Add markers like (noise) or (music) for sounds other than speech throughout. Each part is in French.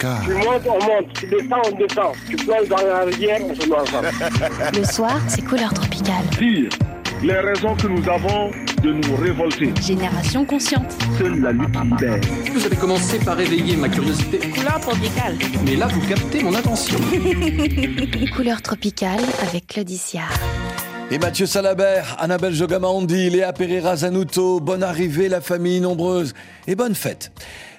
Tu montes, on monte. Tu descends, on descend. Tu plonges dans la rivière, on se met ensemble. (laughs) Le soir, c'est couleur tropicale. Dire les raisons que nous avons de nous révolter. Génération consciente. Seule la lutte libère. Vous avez commencé par éveiller ma curiosité. Couleur tropicale. Mais là, vous captez mon attention. (laughs) couleur tropicale avec Claudicia. Et Mathieu Salabert, Annabelle Jogamandi, Léa Pereira Zanuto, bonne arrivée la famille nombreuse et bonne fête.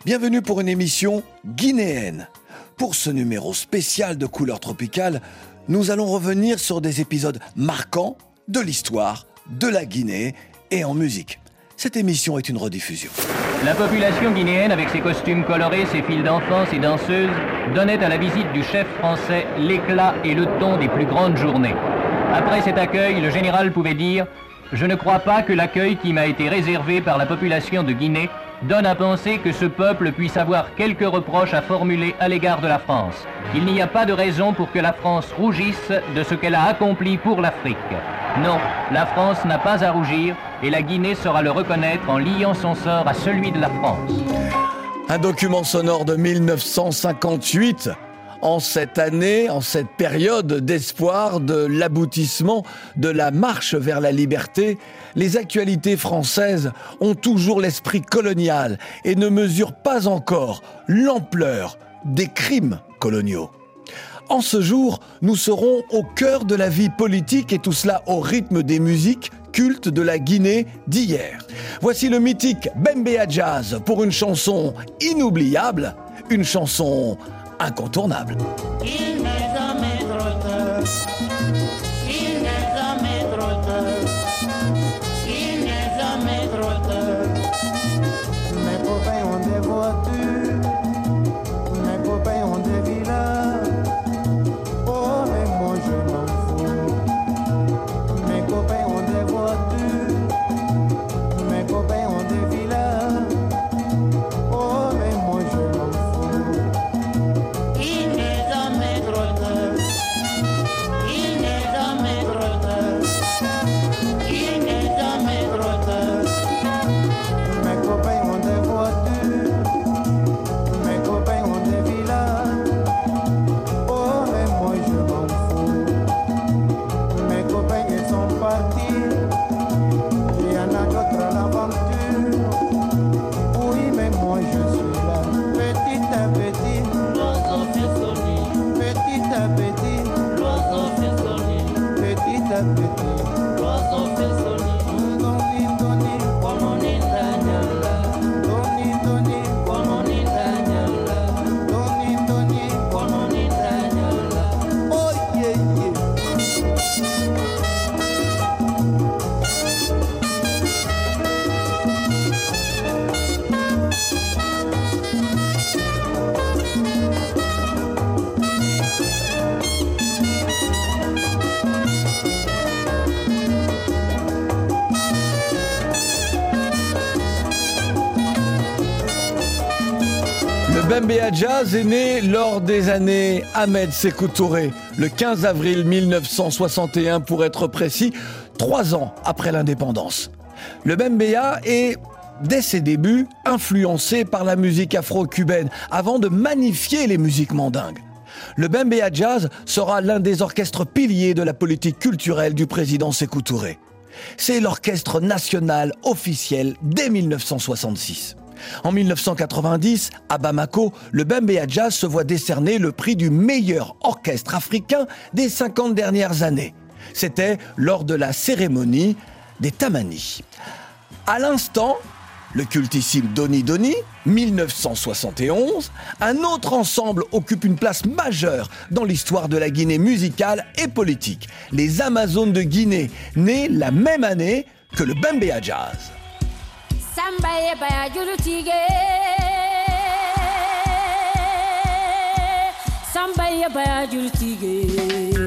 Bienvenue pour une émission guinéenne. Pour ce numéro spécial de couleur tropicale, nous allons revenir sur des épisodes marquants de l'histoire de la Guinée et en musique. Cette émission est une rediffusion. La population guinéenne, avec ses costumes colorés, ses files d'enfants, ses danseuses, donnait à la visite du chef français l'éclat et le ton des plus grandes journées. Après cet accueil, le général pouvait dire Je ne crois pas que l'accueil qui m'a été réservé par la population de Guinée donne à penser que ce peuple puisse avoir quelques reproches à formuler à l'égard de la France. Il n'y a pas de raison pour que la France rougisse de ce qu'elle a accompli pour l'Afrique. Non, la France n'a pas à rougir et la Guinée saura le reconnaître en liant son sort à celui de la France. Un document sonore de 1958 en cette année, en cette période d'espoir de l'aboutissement de la marche vers la liberté, les actualités françaises ont toujours l'esprit colonial et ne mesurent pas encore l'ampleur des crimes coloniaux. En ce jour, nous serons au cœur de la vie politique et tout cela au rythme des musiques cultes de la Guinée d'hier. Voici le mythique Bembea Jazz pour une chanson inoubliable, une chanson incontournable. Jazz est né lors des années Ahmed Sékou Touré, le 15 avril 1961 pour être précis, trois ans après l'indépendance. Le Bembea est, dès ses débuts, influencé par la musique afro-cubaine avant de magnifier les musiques mandingues. Le Bembea Jazz sera l'un des orchestres piliers de la politique culturelle du président Sékou Touré. C'est l'orchestre national officiel dès 1966. En 1990, à Bamako, le Bembea Jazz se voit décerner le prix du meilleur orchestre africain des 50 dernières années. C'était lors de la cérémonie des Tamani. À l'instant, le cultissime Doni Doni, 1971, un autre ensemble occupe une place majeure dans l'histoire de la Guinée musicale et politique. Les Amazones de Guinée, nés la même année que le Bembea Jazz. Samba ye baya juru tige. Samba ye baya juru tige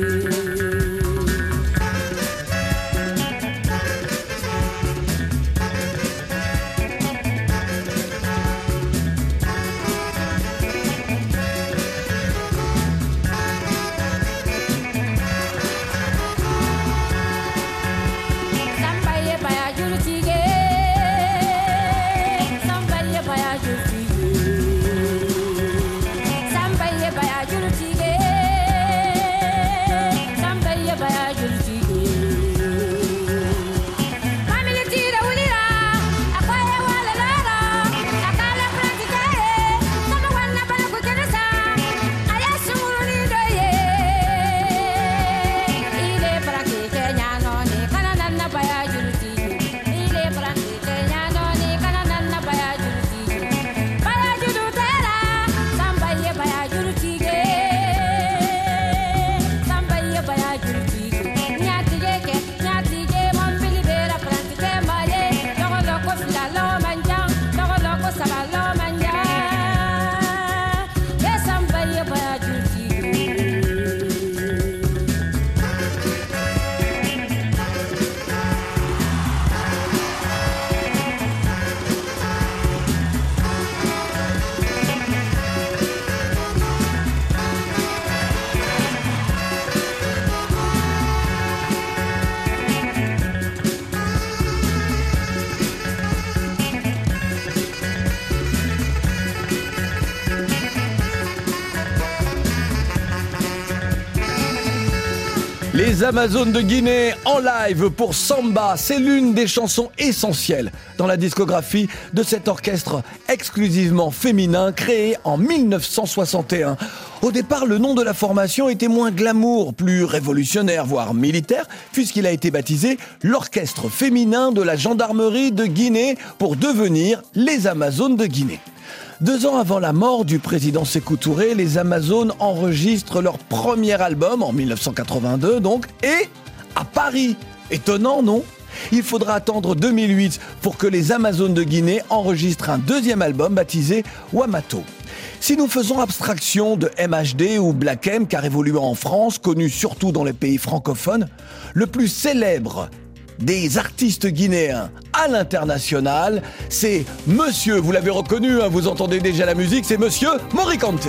Les Amazones de Guinée en live pour Samba, c'est l'une des chansons essentielles dans la discographie de cet orchestre exclusivement féminin créé en 1961. Au départ, le nom de la formation était moins glamour, plus révolutionnaire, voire militaire, puisqu'il a été baptisé l'Orchestre féminin de la gendarmerie de Guinée pour devenir les Amazones de Guinée. Deux ans avant la mort du président Sékou Touré, les Amazones enregistrent leur premier album, en 1982 donc, et à Paris. Étonnant, non? Il faudra attendre 2008 pour que les Amazones de Guinée enregistrent un deuxième album baptisé Wamato. Si nous faisons abstraction de MHD ou Black M, car évoluant en France, connu surtout dans les pays francophones, le plus célèbre des artistes guinéens à l'international. C'est Monsieur, vous l'avez reconnu, hein, vous entendez déjà la musique, c'est Monsieur Morikante.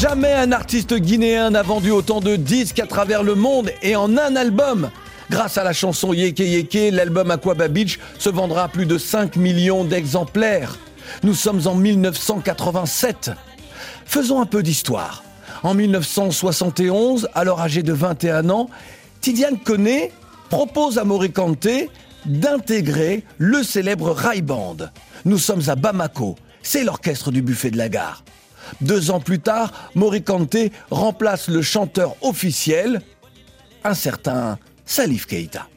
Jamais un artiste guinéen n'a vendu autant de disques à travers le monde et en un album. Grâce à la chanson Yeke Yeke, l'album Aquaba Beach se vendra à plus de 5 millions d'exemplaires. Nous sommes en 1987. Faisons un peu d'histoire. En 1971, alors âgé de 21 ans, Tidiane Koné propose à Morikante d'intégrer le célèbre Rai Band. Nous sommes à Bamako, c'est l'orchestre du buffet de la gare. Deux ans plus tard, Morikante remplace le chanteur officiel, un certain Salif Keita.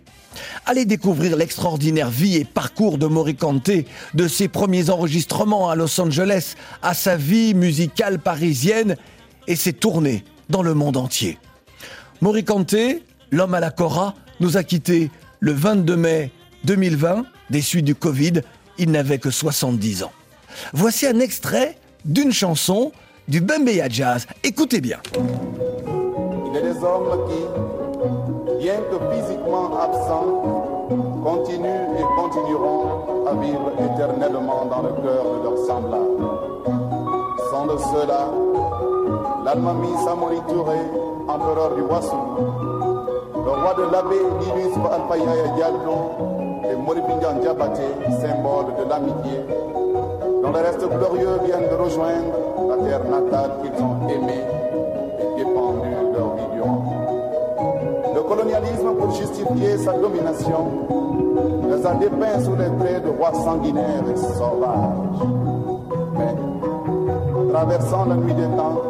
Allez découvrir l'extraordinaire vie et parcours de Morikante, de ses premiers enregistrements à Los Angeles à sa vie musicale parisienne et ses tournées dans le monde entier. Morikante, l'homme à la Cora, nous a quittés le 22 mai 2020, des suites du Covid. Il n'avait que 70 ans. Voici un extrait d'une chanson du Bembeya Jazz. Écoutez bien. Il est des hommes qui, bien que physiquement absents, continuent et continueront à vivre éternellement dans le cœur de leurs semblables. Sans de ceux-là, l'Almami Samori Touré, empereur du Wassou, le roi de l'abbé Linus Alpayaya Diallo et Moribingan Diabaté, symbole de l'amitié, dont les restes glorieux viennent de rejoindre la terre natale qu'ils ont aimée et défendue leur vie. Le colonialisme, pour justifier sa domination, les a dépeints sous les traits de rois sanguinaires et sauvages. Mais, traversant la nuit des temps,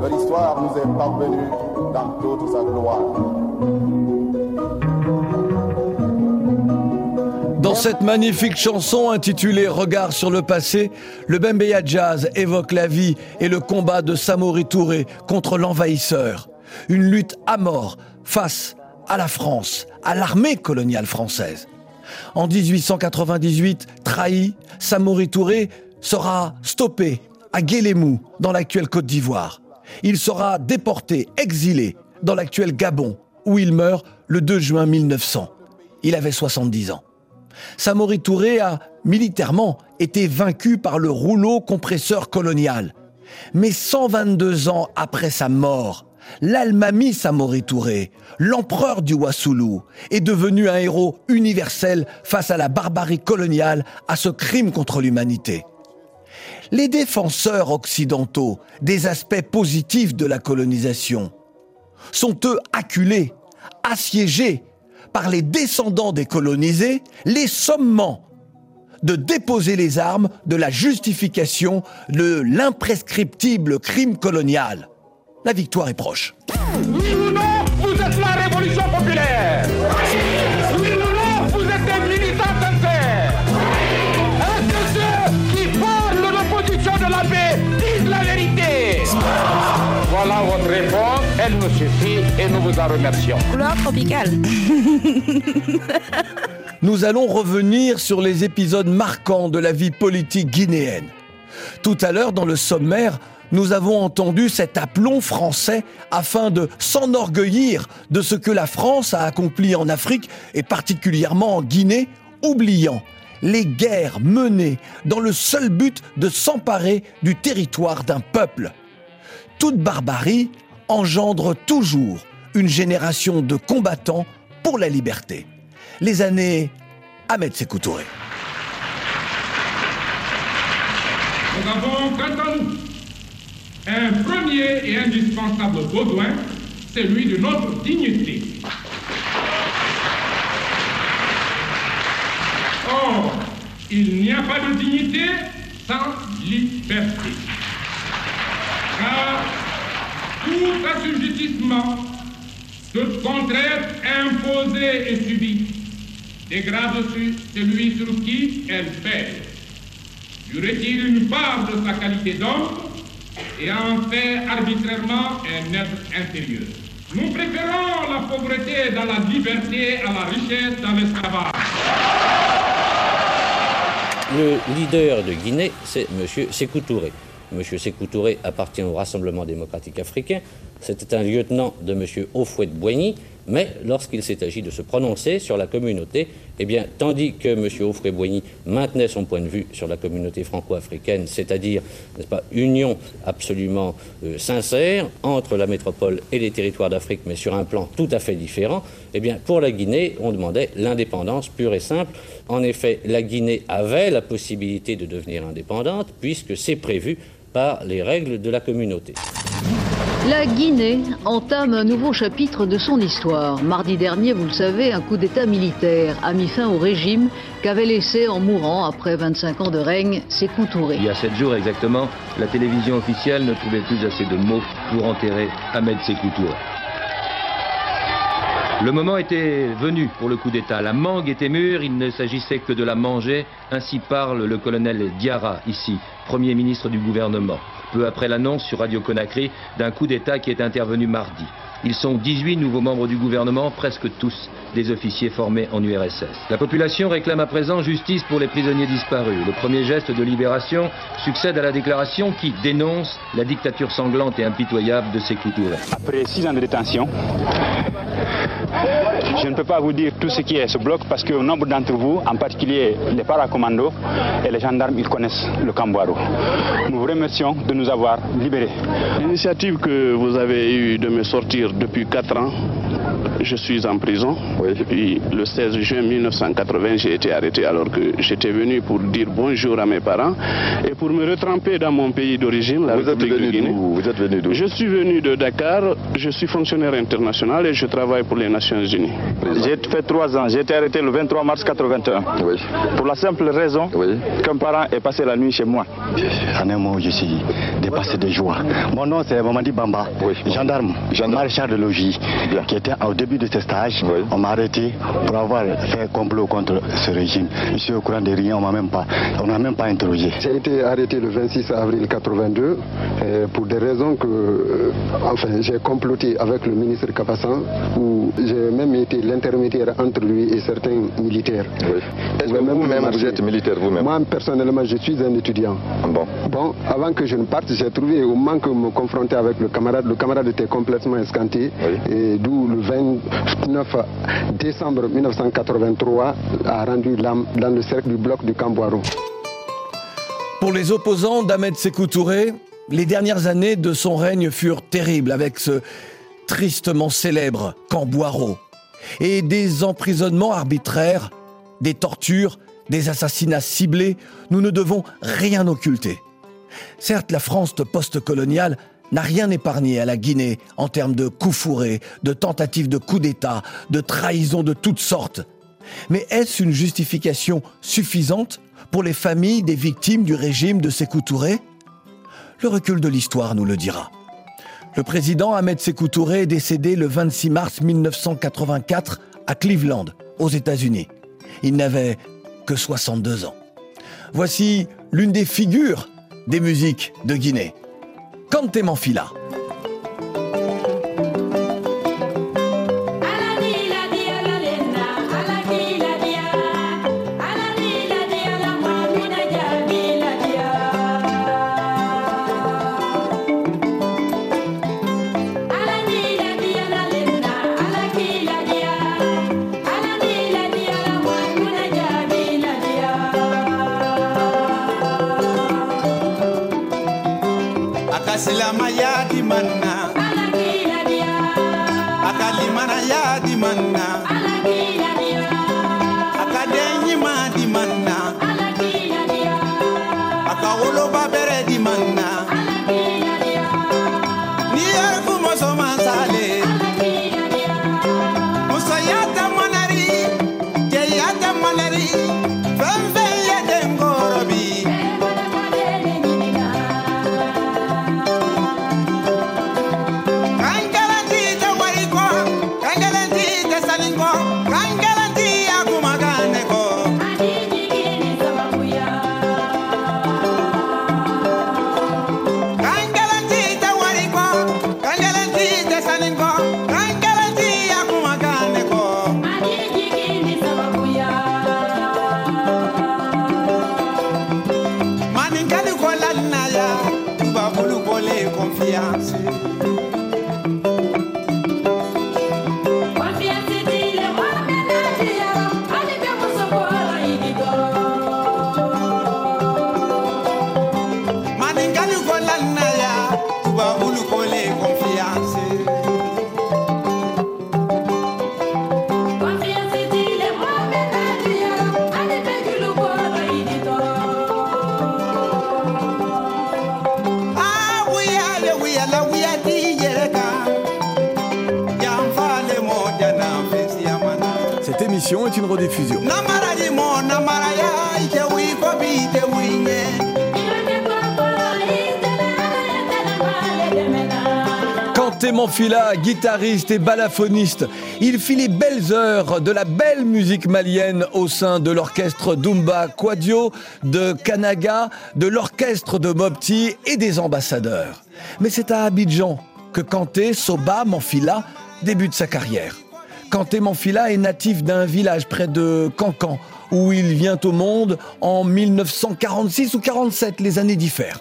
leur histoire nous est parvenue dans toute sa gloire. Cette magnifique chanson intitulée Regard sur le passé, le Bembeya Jazz évoque la vie et le combat de Samori Touré contre l'envahisseur. Une lutte à mort face à la France, à l'armée coloniale française. En 1898, trahi, Samori Touré sera stoppé à Guélémou, dans l'actuelle Côte d'Ivoire. Il sera déporté, exilé, dans l'actuel Gabon, où il meurt le 2 juin 1900. Il avait 70 ans. Samori Touré a militairement été vaincu par le rouleau compresseur colonial. Mais 122 ans après sa mort, l'Almami Samori Touré, l'empereur du Wassoulou, est devenu un héros universel face à la barbarie coloniale, à ce crime contre l'humanité. Les défenseurs occidentaux des aspects positifs de la colonisation sont eux acculés, assiégés par les descendants des colonisés, les sommant de déposer les armes de la justification de l'imprescriptible crime colonial. La victoire est proche. Vous en remercions. Couleur tropicale. (laughs) Nous allons revenir sur les épisodes marquants de la vie politique guinéenne. Tout à l'heure, dans le sommaire, nous avons entendu cet aplomb français afin de s'enorgueillir de ce que la France a accompli en Afrique et particulièrement en Guinée, oubliant les guerres menées dans le seul but de s'emparer du territoire d'un peuple. Toute barbarie engendre toujours une génération de combattants pour la liberté. Les années Ahmed Sékou Touré. Nous avons quant à nous un premier et indispensable besoin, celui de notre dignité. Or, il n'y a pas de dignité sans liberté. Car tout assujettissement, toute contrainte imposée et subie dégrade celui sur qui elle pèse, lui retire une part de sa qualité d'homme et en fait arbitrairement un être inférieur? Nous préférons la pauvreté dans la liberté à la richesse dans l'esclavage. Le leader de Guinée, c'est M. Sékou Touré. M. Sékou Touré appartient au Rassemblement démocratique africain. C'était un lieutenant de M. Houphouët-Boigny, mais lorsqu'il s'est agi de se prononcer sur la communauté, eh bien, tandis que M. Houphouët-Boigny maintenait son point de vue sur la communauté franco-africaine, c'est-à-dire, n'est-ce pas, union absolument euh, sincère entre la métropole et les territoires d'Afrique, mais sur un plan tout à fait différent, eh bien, pour la Guinée, on demandait l'indépendance pure et simple. En effet, la Guinée avait la possibilité de devenir indépendante, puisque c'est prévu par les règles de la communauté. La Guinée entame un nouveau chapitre de son histoire. Mardi dernier, vous le savez, un coup d'État militaire a mis fin au régime qu'avait laissé en mourant, après 25 ans de règne, Sékou Touré. Il y a sept jours exactement, la télévision officielle ne trouvait plus assez de mots pour enterrer Ahmed Sékou Touré. Le moment était venu pour le coup d'État. La mangue était mûre, il ne s'agissait que de la manger. Ainsi parle le colonel Diarra, ici, Premier ministre du gouvernement, peu après l'annonce sur Radio Conakry d'un coup d'État qui est intervenu mardi. Ils sont 18 nouveaux membres du gouvernement, presque tous des officiers formés en URSS. La population réclame à présent justice pour les prisonniers disparus. Le premier geste de libération succède à la déclaration qui dénonce la dictature sanglante et impitoyable de Sékou Touré. Après six ans de détention, je ne peux pas vous dire tout ce qui est ce bloc parce que nombre d'entre vous, en particulier les paracommandos et les gendarmes, ils connaissent le Camboiro. Nous vous remercions de nous avoir libérés. L'initiative que vous avez eue de me sortir depuis 4 ans, je suis en prison. Depuis le 16 juin 1980, j'ai été arrêté alors que j'étais venu pour dire bonjour à mes parents et pour me retremper dans mon pays d'origine, la vous République êtes venu de Guinée. d'où? Vous êtes venu d'où? Je suis venu de Dakar, je suis fonctionnaire international et je travaille pour les Nations Unies. J'ai fait trois ans, j'ai été arrêté le 23 mars 81. Pour la simple raison qu'un parent est passé la nuit chez moi. En un mot, je suis dépassé de joie. Mon nom c'est Mamadi Bamba, gendarme, maréchal de logis, qui était au début de ce stage, on m'a arrêté pour avoir fait complot contre ce régime. Je suis au courant de rien, on m'a même pas, on n'a même pas interrogé. J'ai été arrêté le 26 avril 82 euh, pour des raisons que, euh, enfin, j'ai comploté avec le ministre Kapassan, où j'ai même été l'intermédiaire entre lui et certains militaires. Est-ce que vous-même vous êtes militaire vous-même Moi personnellement, je suis un étudiant. Bon? Bon, avant que je ne parte, j'ai trouvé au moment que me confronter avec le camarade, le camarade était complètement escanté, et d'où le 29 décembre 1983 a rendu l'âme dans le cercle du bloc du Camboiro. Pour les opposants d'Ahmed Sékou Touré, les dernières années de son règne furent terribles avec ce tristement célèbre camp Boiro et des emprisonnements arbitraires, des tortures, des assassinats ciblés, nous ne devons rien occulter. Certes, la France post-coloniale n'a rien épargné à la Guinée en termes de coups fourrés, de tentatives de coups d'État, de trahisons de toutes sortes. Mais est-ce une justification suffisante pour les familles des victimes du régime de Sékou Touré? Le recul de l'histoire nous le dira. Le président Ahmed Sékou Touré est décédé le 26 mars 1984 à Cleveland, aux États-Unis. Il n'avait que 62 ans. Voici l'une des figures des musiques de Guinée. Kante Manfila, guitariste et balafoniste, il fit les belles heures de la belle musique malienne au sein de l'orchestre Dumba Quadio, de Kanaga, de l'orchestre de Mopti et des ambassadeurs. Mais c'est à Abidjan que Kanté Soba Manfila débute sa carrière. Kanté Manfila est natif d'un village près de Cancan, où il vient au monde en 1946 ou 47, les années diffèrent.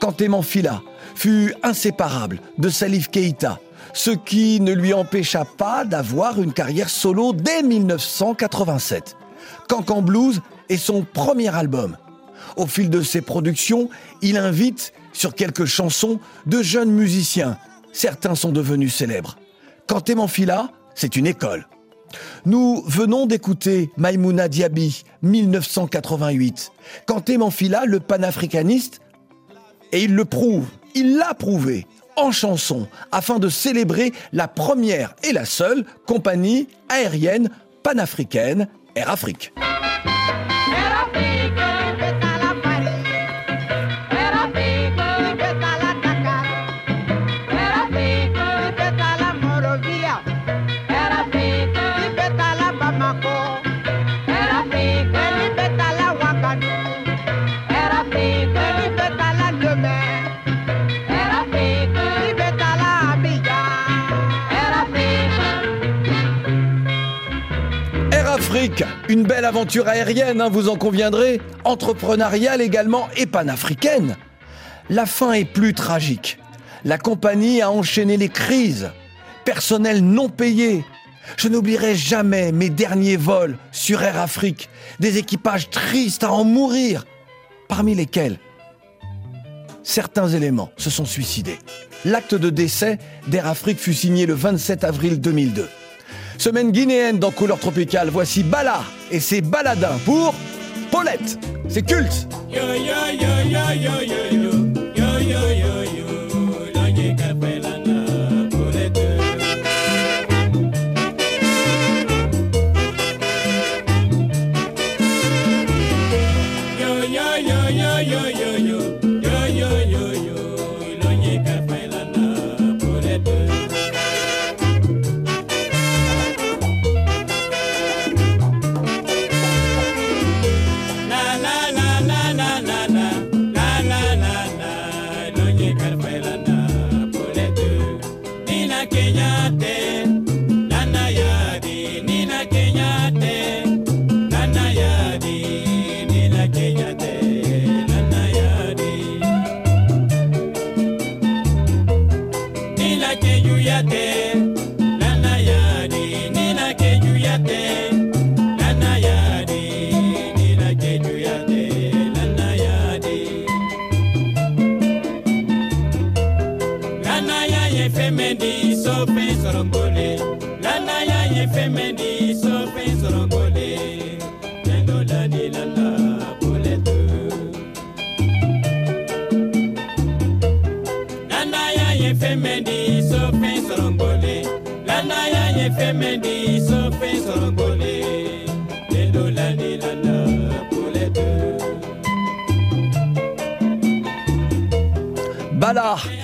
Kanté Manfila fut inséparable de Salif Keïta, ce qui ne lui empêcha pas d'avoir une carrière solo dès 1987. Cancan Blues est son premier album. Au fil de ses productions, il invite sur quelques chansons de jeunes musiciens. Certains sont devenus célèbres. Kanté Manfila, c'est une école. Nous venons d'écouter Maïmouna Diaby, 1988. Kanté Manfila, le panafricaniste, et il le prouve, il l'a prouvé en chanson afin de célébrer la première et la seule compagnie aérienne panafricaine Air Afrique. Afrique, une belle aventure aérienne, hein, vous en conviendrez, entrepreneuriale également et panafricaine. La fin est plus tragique. La compagnie a enchaîné les crises, personnel non payé. Je n'oublierai jamais mes derniers vols sur Air Afrique, des équipages tristes à en mourir, parmi lesquels certains éléments se sont suicidés. L'acte de décès d'Air Afrique fut signé le 27 avril 2002. Semaine guinéenne dans couleur tropicale, voici Bala et ses baladins pour Paulette. C'est culte.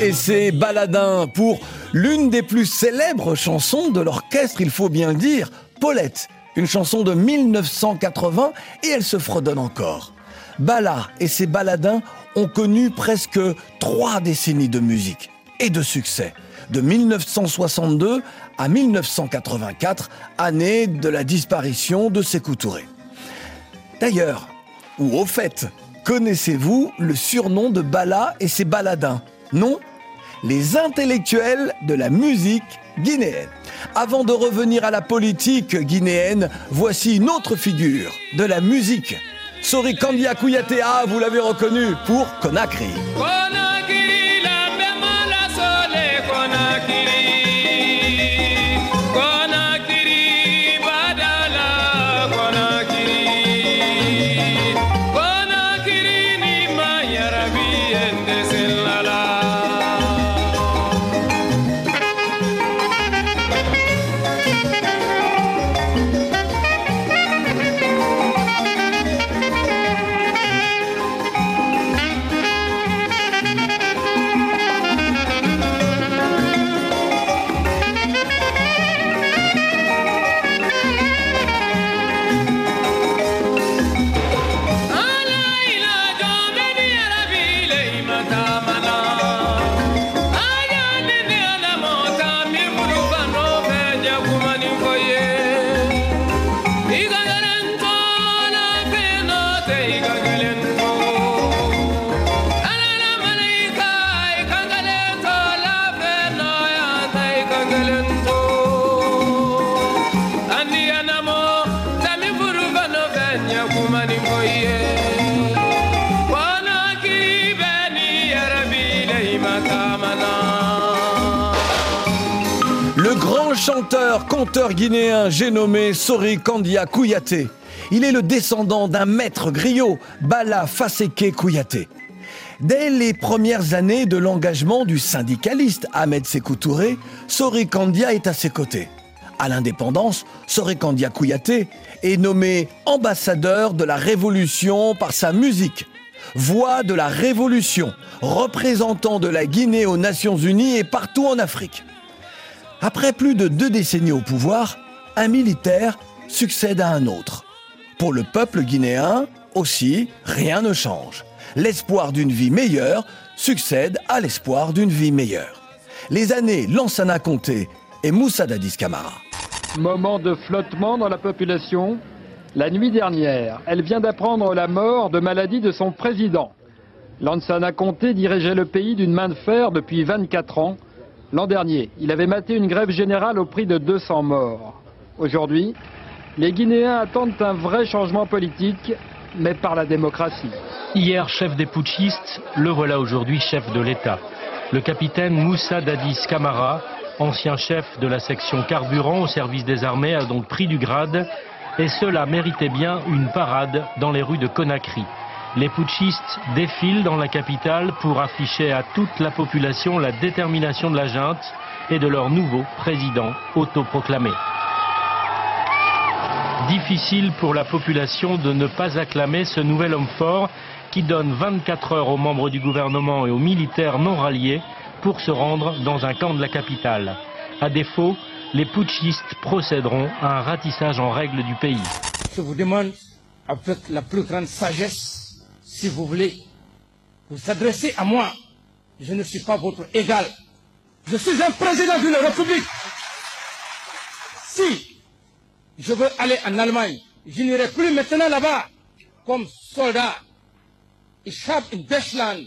Et ses baladins pour l'une des plus célèbres chansons de l'orchestre, il faut bien le dire, Paulette, une chanson de 1980 et elle se fredonne encore. Bala et ses baladins ont connu presque trois décennies de musique et de succès, de 1962 à 1984, année de la disparition de Sékou Touré. D'ailleurs, ou au fait, connaissez-vous le surnom de Bala et ses baladins? Non? Les intellectuels de la musique guinéenne. Avant de revenir à la politique guinéenne, voici une autre figure de la musique. Sori Kandia Kouyatea, vous l'avez reconnu pour Conakry. Le j'ai nommé Sori Kandia Kouyaté. Il est le descendant d'un maître griot, Bala Faseke Kouyaté. Dès les premières années de l'engagement du syndicaliste Ahmed Sékou Touré, Sori Kandia est à ses côtés. À l'indépendance, Sori Kandia Kouyaté est nommé ambassadeur de la révolution par sa musique. Voix de la révolution, représentant de la Guinée aux Nations Unies et partout en Afrique. Après plus de deux décennies au pouvoir, un militaire succède à un autre. Pour le peuple guinéen, aussi, rien ne change. L'espoir d'une vie meilleure succède à l'espoir d'une vie meilleure. Les années Lansana Conté et Moussa Dadis Camara. Moment de flottement dans la population. La nuit dernière, elle vient d'apprendre la mort de maladie de son président. Lansana Conté dirigeait le pays d'une main de fer depuis 24 ans. L'an dernier, il avait maté une grève générale au prix de 200 morts. Aujourd'hui, les Guinéens attendent un vrai changement politique, mais par la démocratie. Hier chef des putschistes, le voilà aujourd'hui chef de l'État. Le capitaine Moussa Dadis Camara, ancien chef de la section carburant au service des armées, a donc pris du grade et cela méritait bien une parade dans les rues de Conakry. Les putschistes défilent dans la capitale pour afficher à toute la population la détermination de la junte et de leur nouveau président autoproclamé. Difficile pour la population de ne pas acclamer ce nouvel homme fort qui donne 24 heures aux membres du gouvernement et aux militaires non ralliés pour se rendre dans un camp de la capitale. À défaut, les putschistes procéderont à un ratissage en règle du pays. Je vous demande, avec la plus grande sagesse, si vous voulez, vous adresser à moi. Je ne suis pas votre égal. Je suis un président d'une république. Si je veux aller en Allemagne, je n'irai plus maintenant là-bas. Comme soldat. Ich habe in Deutschland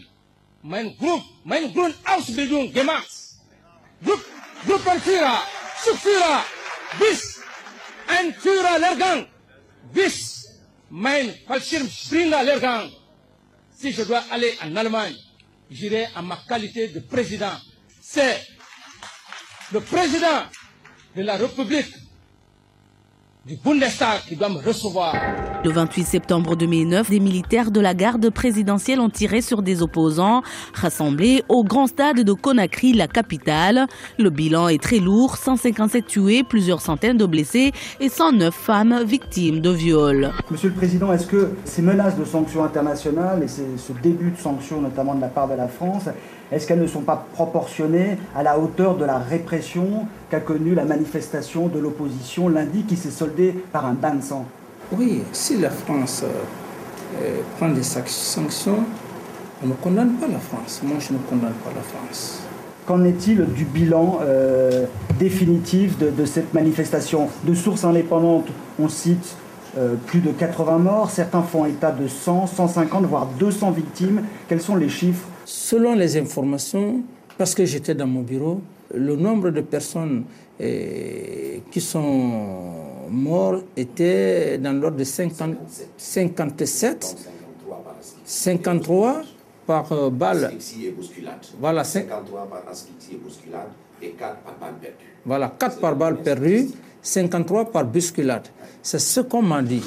mein Group, mein Grundausbildung gemacht. Grupp, Gruppenführer, Subführer, bis. Ein Führerlehrgang, bis. Mein Fallschirmspringerlehrgang. Si je dois aller en Allemagne, j'irai en ma qualité de président. C'est le président de la République du Bundestag qui doit me recevoir. Le 28 septembre 2009, des militaires de la garde présidentielle ont tiré sur des opposants rassemblés au grand stade de Conakry, la capitale. Le bilan est très lourd, 157 tués, plusieurs centaines de blessés et 109 femmes victimes de viols. Monsieur le Président, est-ce que ces menaces de sanctions internationales et ce début de sanctions, notamment de la part de la France, est-ce qu'elles ne sont pas proportionnées à la hauteur de la répression qu'a connue la manifestation de l'opposition lundi qui s'est soldée par un bain de sang? Oui, si la France euh, prend des sanctions, on ne condamne pas la France. Moi, je ne condamne pas la France. Qu'en est-il du bilan euh, définitif de, de, cette manifestation? De sources indépendantes, on cite euh, plus de 80 morts, certains font état de 100, 150, voire 200 victimes. Quels sont les chiffres? Selon les informations, parce que j'étais dans mon bureau, le nombre de personnes eh, qui sont mortes était dans l'ordre de 50, 57, 53 par euh, balle. Voilà, 53 par asphyxie et bousculade et 4 par balle perdue. Voilà, 4 par balle perdue, 53 par bousculade. C'est ce qu'on m'a dit.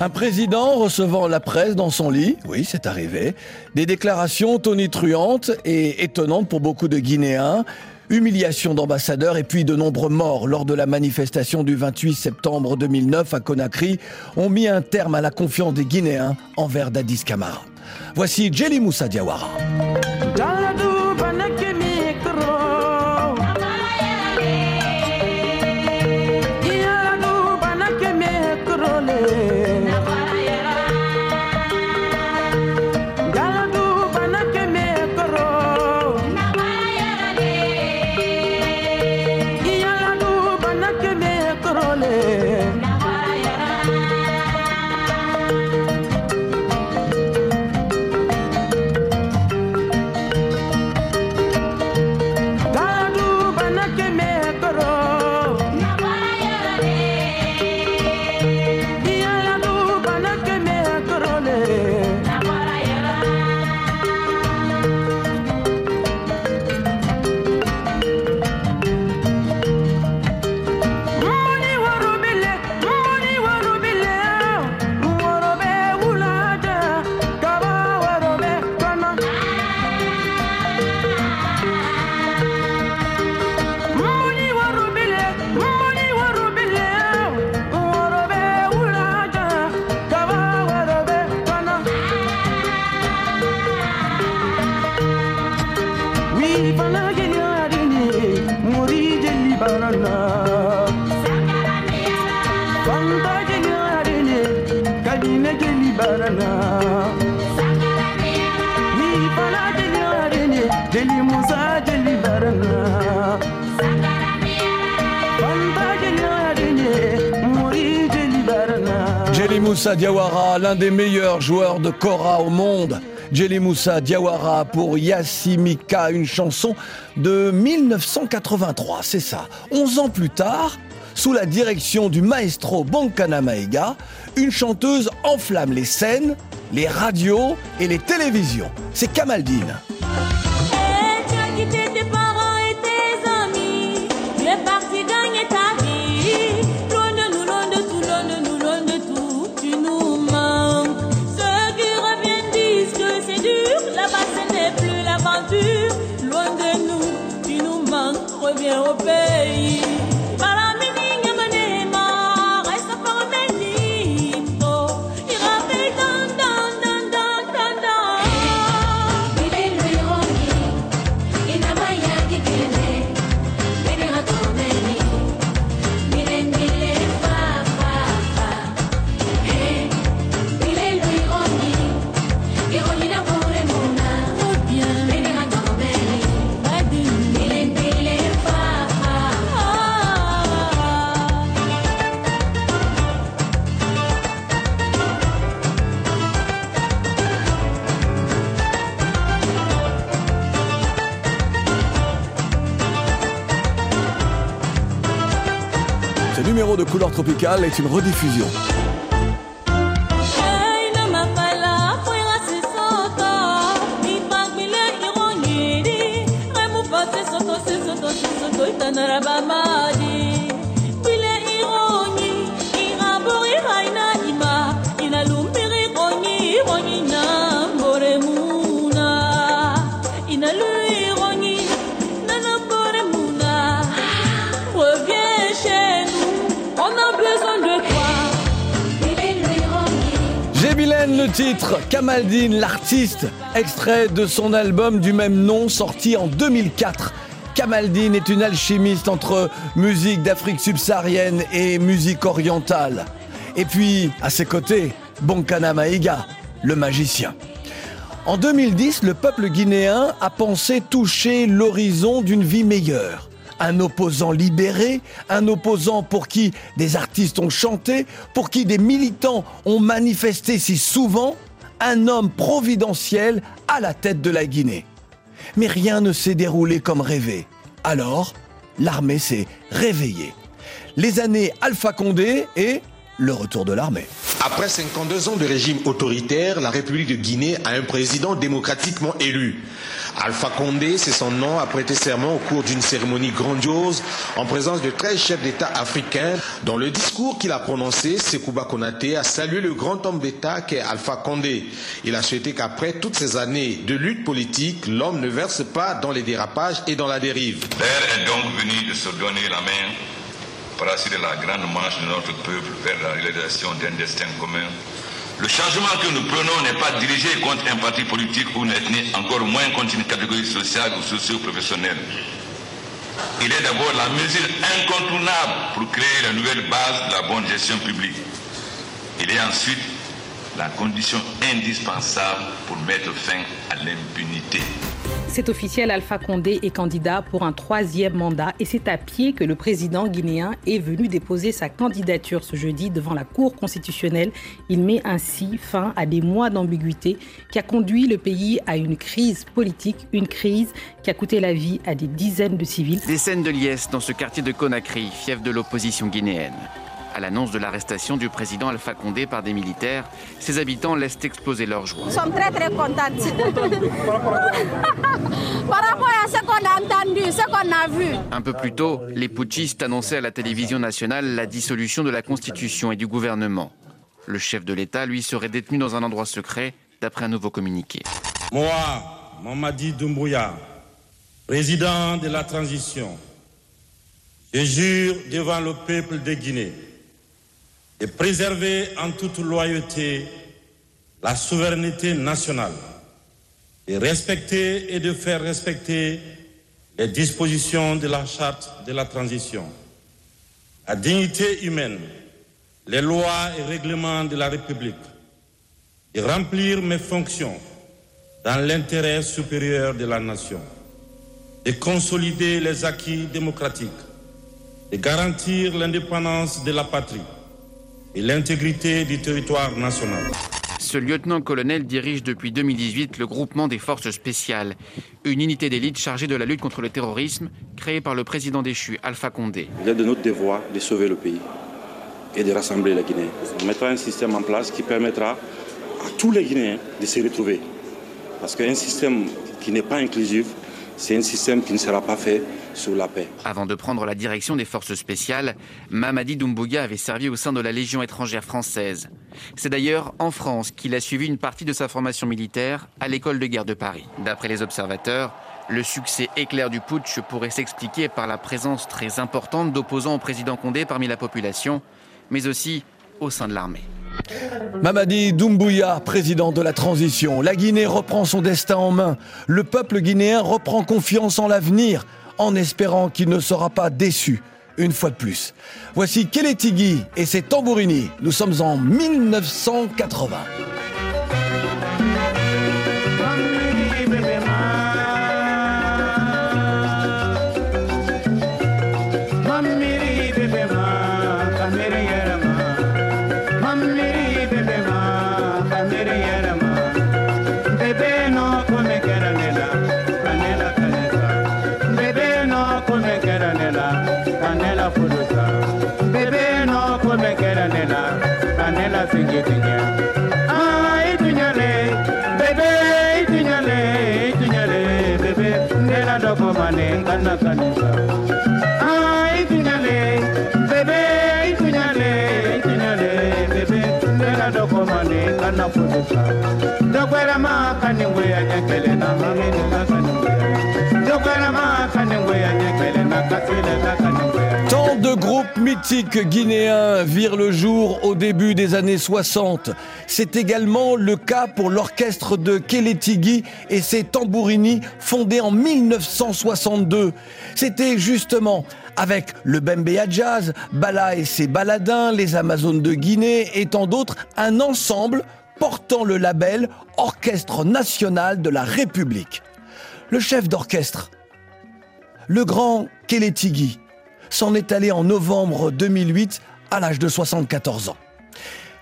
Un président recevant la presse dans son lit, oui, c'est arrivé. Des déclarations tonitruantes et étonnantes pour beaucoup de Guinéens. Humiliation d'ambassadeurs et puis de nombreux morts lors de la manifestation du 28 septembre 2009 à Conakry ont mis un terme à la confiance des Guinéens envers Dadis Camara. Voici Jelly Moussa Diawara. Diawara, l'un des meilleurs joueurs de Kora au monde. Jelly Moussa Diawara pour Yassimika, une chanson de 1983, c'est ça. 11 ans plus tard, sous la direction du maestro Bonkana Maïga, une chanteuse enflamme les scènes, les radios et les télévisions. C'est Kamaldine. bien obéi. Couleur tropicale est une rediffusion. Titre, Kamaldine l'artiste, extrait de son album du même nom sorti en 2004. Kamaldine est une alchimiste entre musique d'Afrique subsaharienne et musique orientale. Et puis, à ses côtés, Bonkana Maïga, le magicien. En 2010, le peuple guinéen a pensé toucher l'horizon d'une vie meilleure. Un opposant libéré, un opposant pour qui des artistes ont chanté, pour qui des militants ont manifesté si souvent, un homme providentiel à la tête de la Guinée. Mais rien ne s'est déroulé comme rêvé. Alors, l'armée s'est réveillée. Les années Alpha Condé et le retour de l'armée. Après 52 ans de régime autoritaire, la République de Guinée a un président démocratiquement élu. Alpha Condé, c'est son nom, a prêté serment au cours d'une cérémonie grandiose en présence de 13 chefs d'État africains. Dans le discours qu'il a prononcé, Sekouba Konaté a salué le grand homme d'État qu'est Alpha Condé. Il a souhaité qu'après toutes ces années de lutte politique, l'homme ne verse pas dans les dérapages et dans la dérive. L'heure est donc venue de se donner la main pour assurer la grande marche de notre peuple vers la réalisation d'un destin commun. Le changement que nous prenons n'est pas dirigé contre un parti politique ou une ethnie, encore moins contre une catégorie sociale ou socio-professionnelle. Il est d'abord la mesure incontournable pour créer la nouvelle base de la bonne gestion publique. Il est ensuite la condition indispensable pour mettre fin à l'impunité. C'est officiel, Alpha Condé est candidat pour un troisième mandat et c'est à pied que le président guinéen est venu déposer sa candidature ce jeudi devant la Cour constitutionnelle. Il met ainsi fin à des mois d'ambiguïté qui a conduit le pays à une crise politique, une crise qui a coûté la vie à des dizaines de civils. Des scènes de liesse dans ce quartier de Conakry, fief de l'opposition guinéenne. À l'annonce de l'arrestation du président Alpha Condé par des militaires, ses habitants laissent exploser leur joie. Nous sommes très très contentes. (laughs) Par rapport à ce qu'on a entendu, ce qu'on a vu. Un peu plus tôt, les putschistes annonçaient à la télévision nationale la dissolution de la Constitution et du gouvernement. Le chef de l'État, lui, serait détenu dans un endroit secret, d'après un nouveau communiqué. Moi, Mamadi Doumbouya, président de la transition, je jure devant le peuple de Guinée de préserver en toute loyauté la souveraineté nationale, de respecter et de faire respecter les dispositions de la charte de la transition, la dignité humaine, les lois et règlements de la République, de remplir mes fonctions dans l'intérêt supérieur de la nation, de consolider les acquis démocratiques, de garantir l'indépendance de la patrie, et l'intégrité du territoire national. Ce lieutenant-colonel dirige depuis 2018 le groupement des forces spéciales, une unité d'élite chargée de la lutte contre le terrorisme créée par le président déchu Alpha Condé. Il est de notre devoir de sauver le pays et de rassembler la Guinée. On mettra un système en place qui permettra à tous les Guinéens de se retrouver. Parce qu'un système qui n'est pas inclusif, c'est un système qui ne sera pas fait sous la paix. Avant de prendre la direction des forces spéciales, Mamadi Doumbouya avait servi au sein de la Légion étrangère française. C'est d'ailleurs en France qu'il a suivi une partie de sa formation militaire à l'école de guerre de Paris. D'après les observateurs, le succès éclair du putsch pourrait s'expliquer par la présence très importante d'opposants au président Condé parmi la population, mais aussi au sein de l'armée. Mamadi Doumbouya, président de la transition. La Guinée reprend son destin en main. Le peuple guinéen reprend confiance en l'avenir en espérant qu'il ne sera pas déçu une fois de plus. Voici Keletigui et ses tambourini. Nous sommes en 1980. ana kanisa itunyale bebe itunyale itunyale bebe ndena dokomane kana funisa dokwera makaniwe anyakele na mamini kaka Tant de groupes mythiques guinéens virent le jour au début des années 60. C'est également le cas pour l'orchestre de Keletigui et ses tambourini fondés en 1962. C'était justement avec le Bembea Jazz, Bala et ses baladins, les Amazones de Guinée et tant d'autres, un ensemble portant le label Orchestre national de la République. Le chef d'orchestre, le grand Keletigui, s'en est allé en novembre 2008 à l'âge de 74 ans.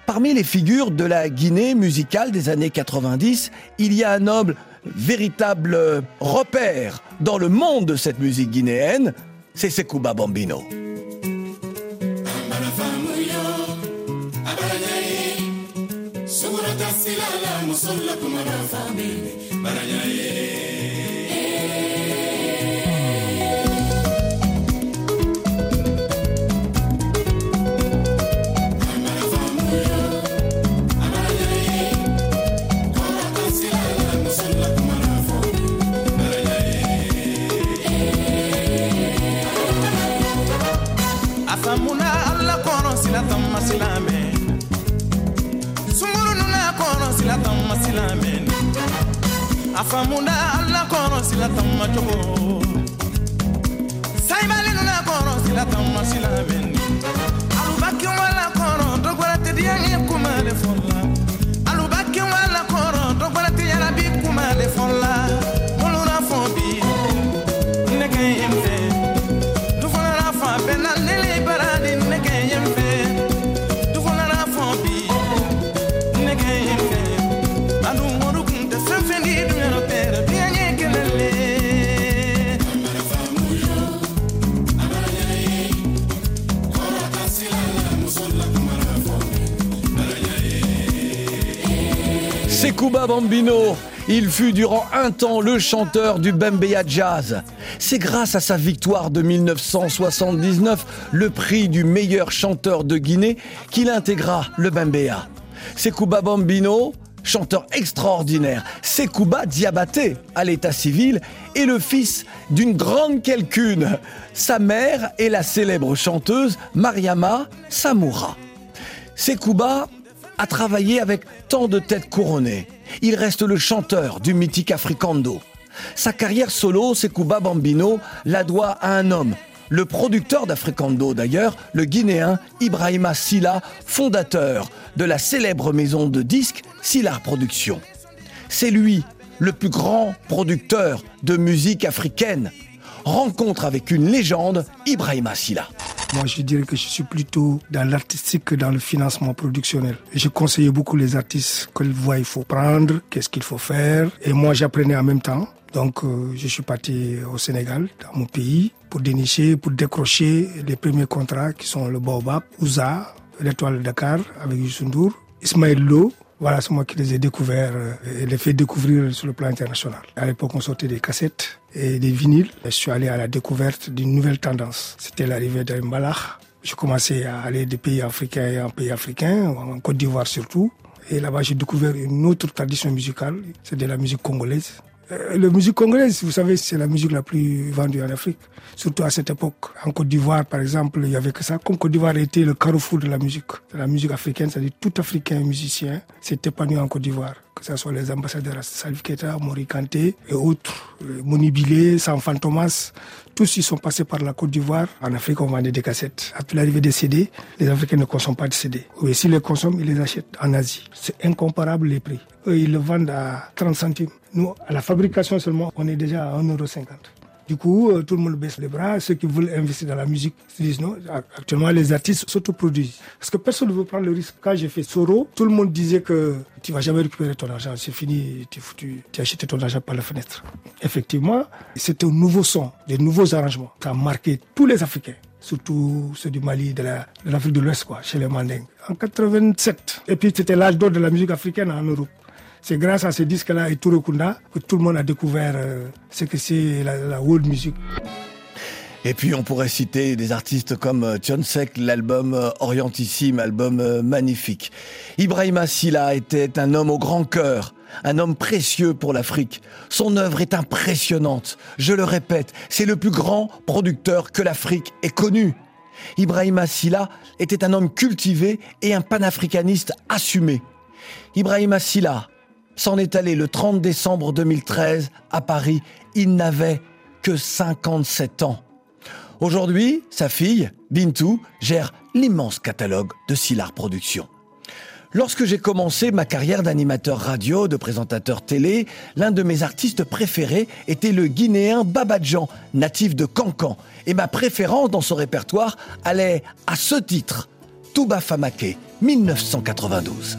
Parmi les figures de la Guinée musicale des années 90, il y a un noble véritable repère dans le monde de cette musique guinéenne, c'est Sekouba Bambino. silamɛ. Sunkuru nuna kɔnɔ silatan ma silamɛ. A faamuna ala kɔnɔ silatan ma cogo. Sayibali nuna kɔnɔ silatan ma silamɛ. Alubaki wala kɔnɔ dɔgɔla tɛ diya ye alubaki wala kɔnɔ dɔgɔla tɛ yarabi kuma le. Sekouba Bambino, il fut durant un temps le chanteur du Bembeya Jazz. C'est grâce à sa victoire de 1979, le prix du meilleur chanteur de Guinée, qu'il intégra le Bembeya. Sekouba Bambino, chanteur extraordinaire, Sekouba Diabaté à l'état civil, est le fils d'une grande quelqu'une. Sa mère est la célèbre chanteuse Mariama Samoura. Sekouba a travaillé avec tant de têtes couronnées. Il reste le chanteur du mythique Africando. Sa carrière solo, Sekouba Bambino, la doit à un homme, le producteur d'Africando d'ailleurs, le Guinéen Ibrahima Silla, fondateur de la célèbre maison de disques Sillar Productions. C'est lui, le plus grand producteur de musique africaine. Rencontre avec une légende, Ibrahima Silla. Moi, je dirais que je suis plutôt dans l'artistique que dans le financement productionnel. Je conseillais beaucoup les artistes quelle voie il faut prendre, qu'est-ce qu'il faut faire. Et moi, j'apprenais en même temps. Donc, euh, je suis parti au Sénégal, dans mon pays, pour dénicher, pour décrocher les premiers contrats qui sont le Baobab, Ouza, l'étoile de Dakar avec Youssou N'Dour, Ismaël Lo. Voilà, c'est moi qui les ai découverts euh, et les fait découvrir sur le plan international. À l'époque, on sortait des cassettes et des vinyles. Je suis allé à la découverte d'une nouvelle tendance. C'était l'arrivée d'un Mbalach. Je commençais à aller des pays africains en pays africains, en Côte d'Ivoire surtout. Et là-bas, j'ai découvert une autre tradition musicale, c'est de la musique congolaise. Euh, la musique congolaise, vous savez, c'est la musique la plus vendue en Afrique, surtout à cette époque. En Côte d'Ivoire, par exemple, il y avait que ça. Comme Côte d'Ivoire était le carrefour de la musique, la musique africaine, c'est-à-dire tout Africain musicien s'est épanoui en Côte d'Ivoire. Que ce soit les ambassadeurs Salif Keita, Mori Kanté et autres, euh, Moni Bilé, Sanfan Thomas, tous ils sont passés par la Côte d'Ivoire. En Afrique, on vendait des cassettes. Après l'arrivée des CD, les Africains ne consomment pas de CD. Oui, s'ils les consomment, ils les achètent en Asie. C'est incomparable les prix. Eux, ils le vendent à 30 centimes. Nous, à la fabrication seulement, on est déjà à 1,50€. Du coup, euh, tout le monde baisse les bras. Ceux qui veulent investir dans la musique se disent non. Actuellement, les artistes s'autoproduisent. Parce que personne ne veut prendre le risque. Quand j'ai fait Soro, tout le monde disait que tu vas jamais récupérer ton argent. C'est fini, tu foutu. Tu as acheté ton argent par la fenêtre. Effectivement, c'était un nouveau son, des nouveaux arrangements. Ça a marqué tous les Africains surtout ceux du Mali, de l'Afrique de l'Ouest, quoi, chez les Mandingues. En 87. Et puis c'était l'âge d'or de la musique africaine en Europe. C'est grâce à ce disque-là et Touré Kunda que tout le monde a découvert euh, ce que c'est la, world music. Et puis on pourrait citer des artistes comme euh, Sek, l'album euh, Orientissime, album magnifique. Ibrahima Silla était un homme au grand cœur, un homme précieux pour l'Afrique. Son œuvre est impressionnante. Je le répète, c'est le plus grand producteur que l'Afrique ait connu. Ibrahima Silla était un homme cultivé et un panafricaniste assumé. Ibrahima Silla s'en est allé le 30 décembre 2013 à Paris. Il n'avait que 57 ans. Aujourd'hui, sa fille, Bintou, gère l'immense catalogue de Silar Productions. Lorsque j'ai commencé ma carrière d'animateur radio, de présentateur télé, l'un de mes artistes préférés était le Guinéen Babadjan, natif de Cancan. Et ma préférence dans son répertoire allait à ce titre, Touba Famake, 1992.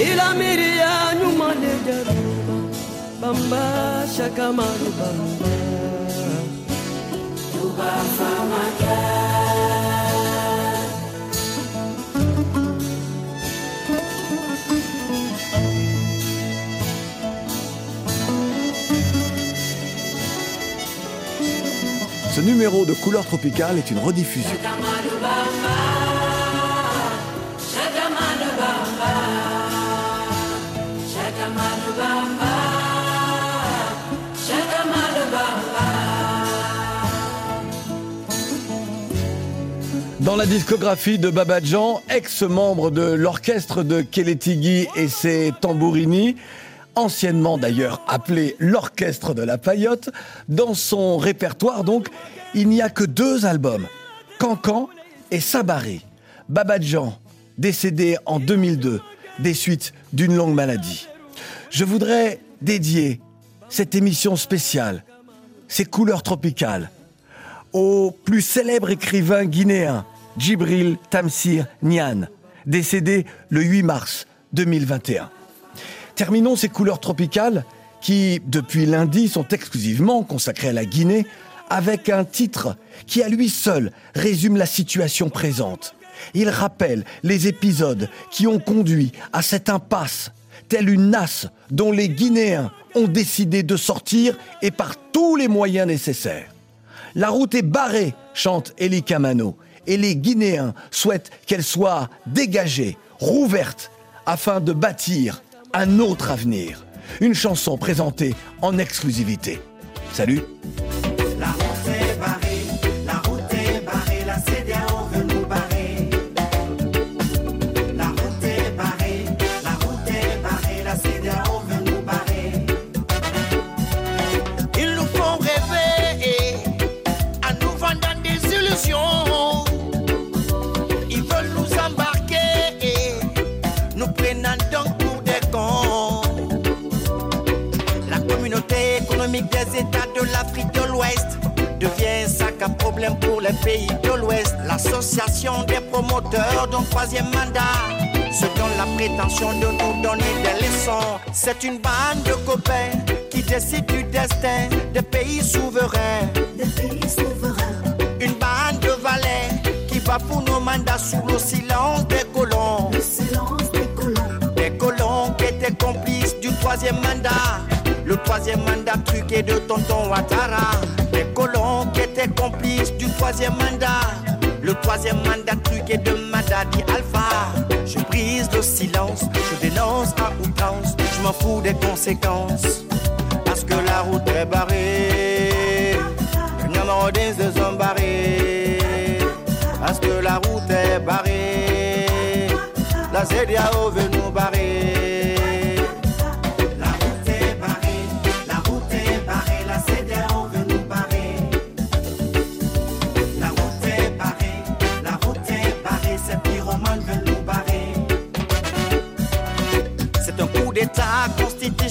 Ila Nyumale Jaruba Bamba Shakamaru Bamba Tuba Famaka Ce numéro de couleur tropicale est une rediffusion. Dans la discographie de Babadjan, ex-membre de l'orchestre de Keletigui et ses tambourini, anciennement d'ailleurs appelé l'Orchestre de la Paillotte. Dans son répertoire, donc, il n'y a que deux albums, Cancan et Sabari. Babadjan, décédé en 2002, des suites d'une longue maladie. Je voudrais dédier cette émission spéciale, ces couleurs tropicales, au plus célèbre écrivain guinéen, Djibril Tamsir Nian, décédé le 8 mars 2021. Terminons ces couleurs tropicales qui, depuis lundi, sont exclusivement consacrées à la Guinée, avec un titre qui à lui seul résume la situation présente. Il rappelle les épisodes qui ont conduit à cette impasse, telle une nasse dont les Guinéens ont décidé de sortir et par tous les moyens nécessaires. La route est barrée, chante Eli Kamano, et les Guinéens souhaitent qu'elle soit dégagée, rouverte, afin de bâtir un autre avenir. Une chanson présentée en exclusivité. Salut États de l'Afrique de l'Ouest devient un sac à problème pour les pays de l'Ouest. L'association des promoteurs d'un troisième mandat se donne la prétention de nous donner des leçons. C'est une bande de copains qui décide du destin des pays souverains. Des pays souverains. Une bande de valets qui va pour nos mandats sous le silence des colons. Le silence des colons. Des colons qui étaient complices du troisième mandat. Troisième mandat truqué de Tonton Ouattara. Des colons qui étaient complices du troisième mandat. Le troisième mandat truqué de Madadi Alpha. Je brise le silence, je dénonce à outrance. Je m'en fous des conséquences. Parce que la route est barrée. Namordins se sont barrés. Parce que la route est barrée. La CDAO veut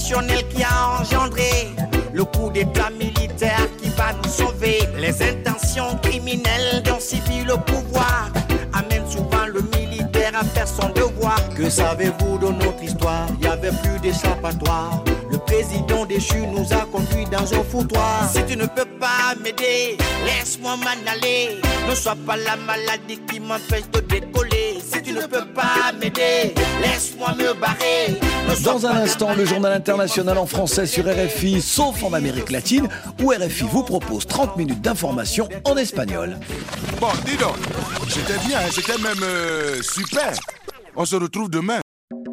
qui a engendré le coup d'état militaire qui va nous sauver. Les intentions criminelles d'un civil au pouvoir amènent souvent le militaire à faire son devoir. Que savez-vous de notre histoire? Il n'y avait plus d'échappatoire. Le président déchu nous a conduits dans un foutoir. Si tu ne peux pas m'aider, laisse-moi m'en aller. Ne sois pas la maladie qui m'empêche de décoller. Si tu ne peux pas m'aider, laisse-moi me barrer. Ne Dans un instant, le journal international en français sur RFI, sauf en Amérique latine, où RFI vous propose 30 minutes d'information en espagnol. Bon, dis donc, c'était bien, c'était même euh, super. On se retrouve demain.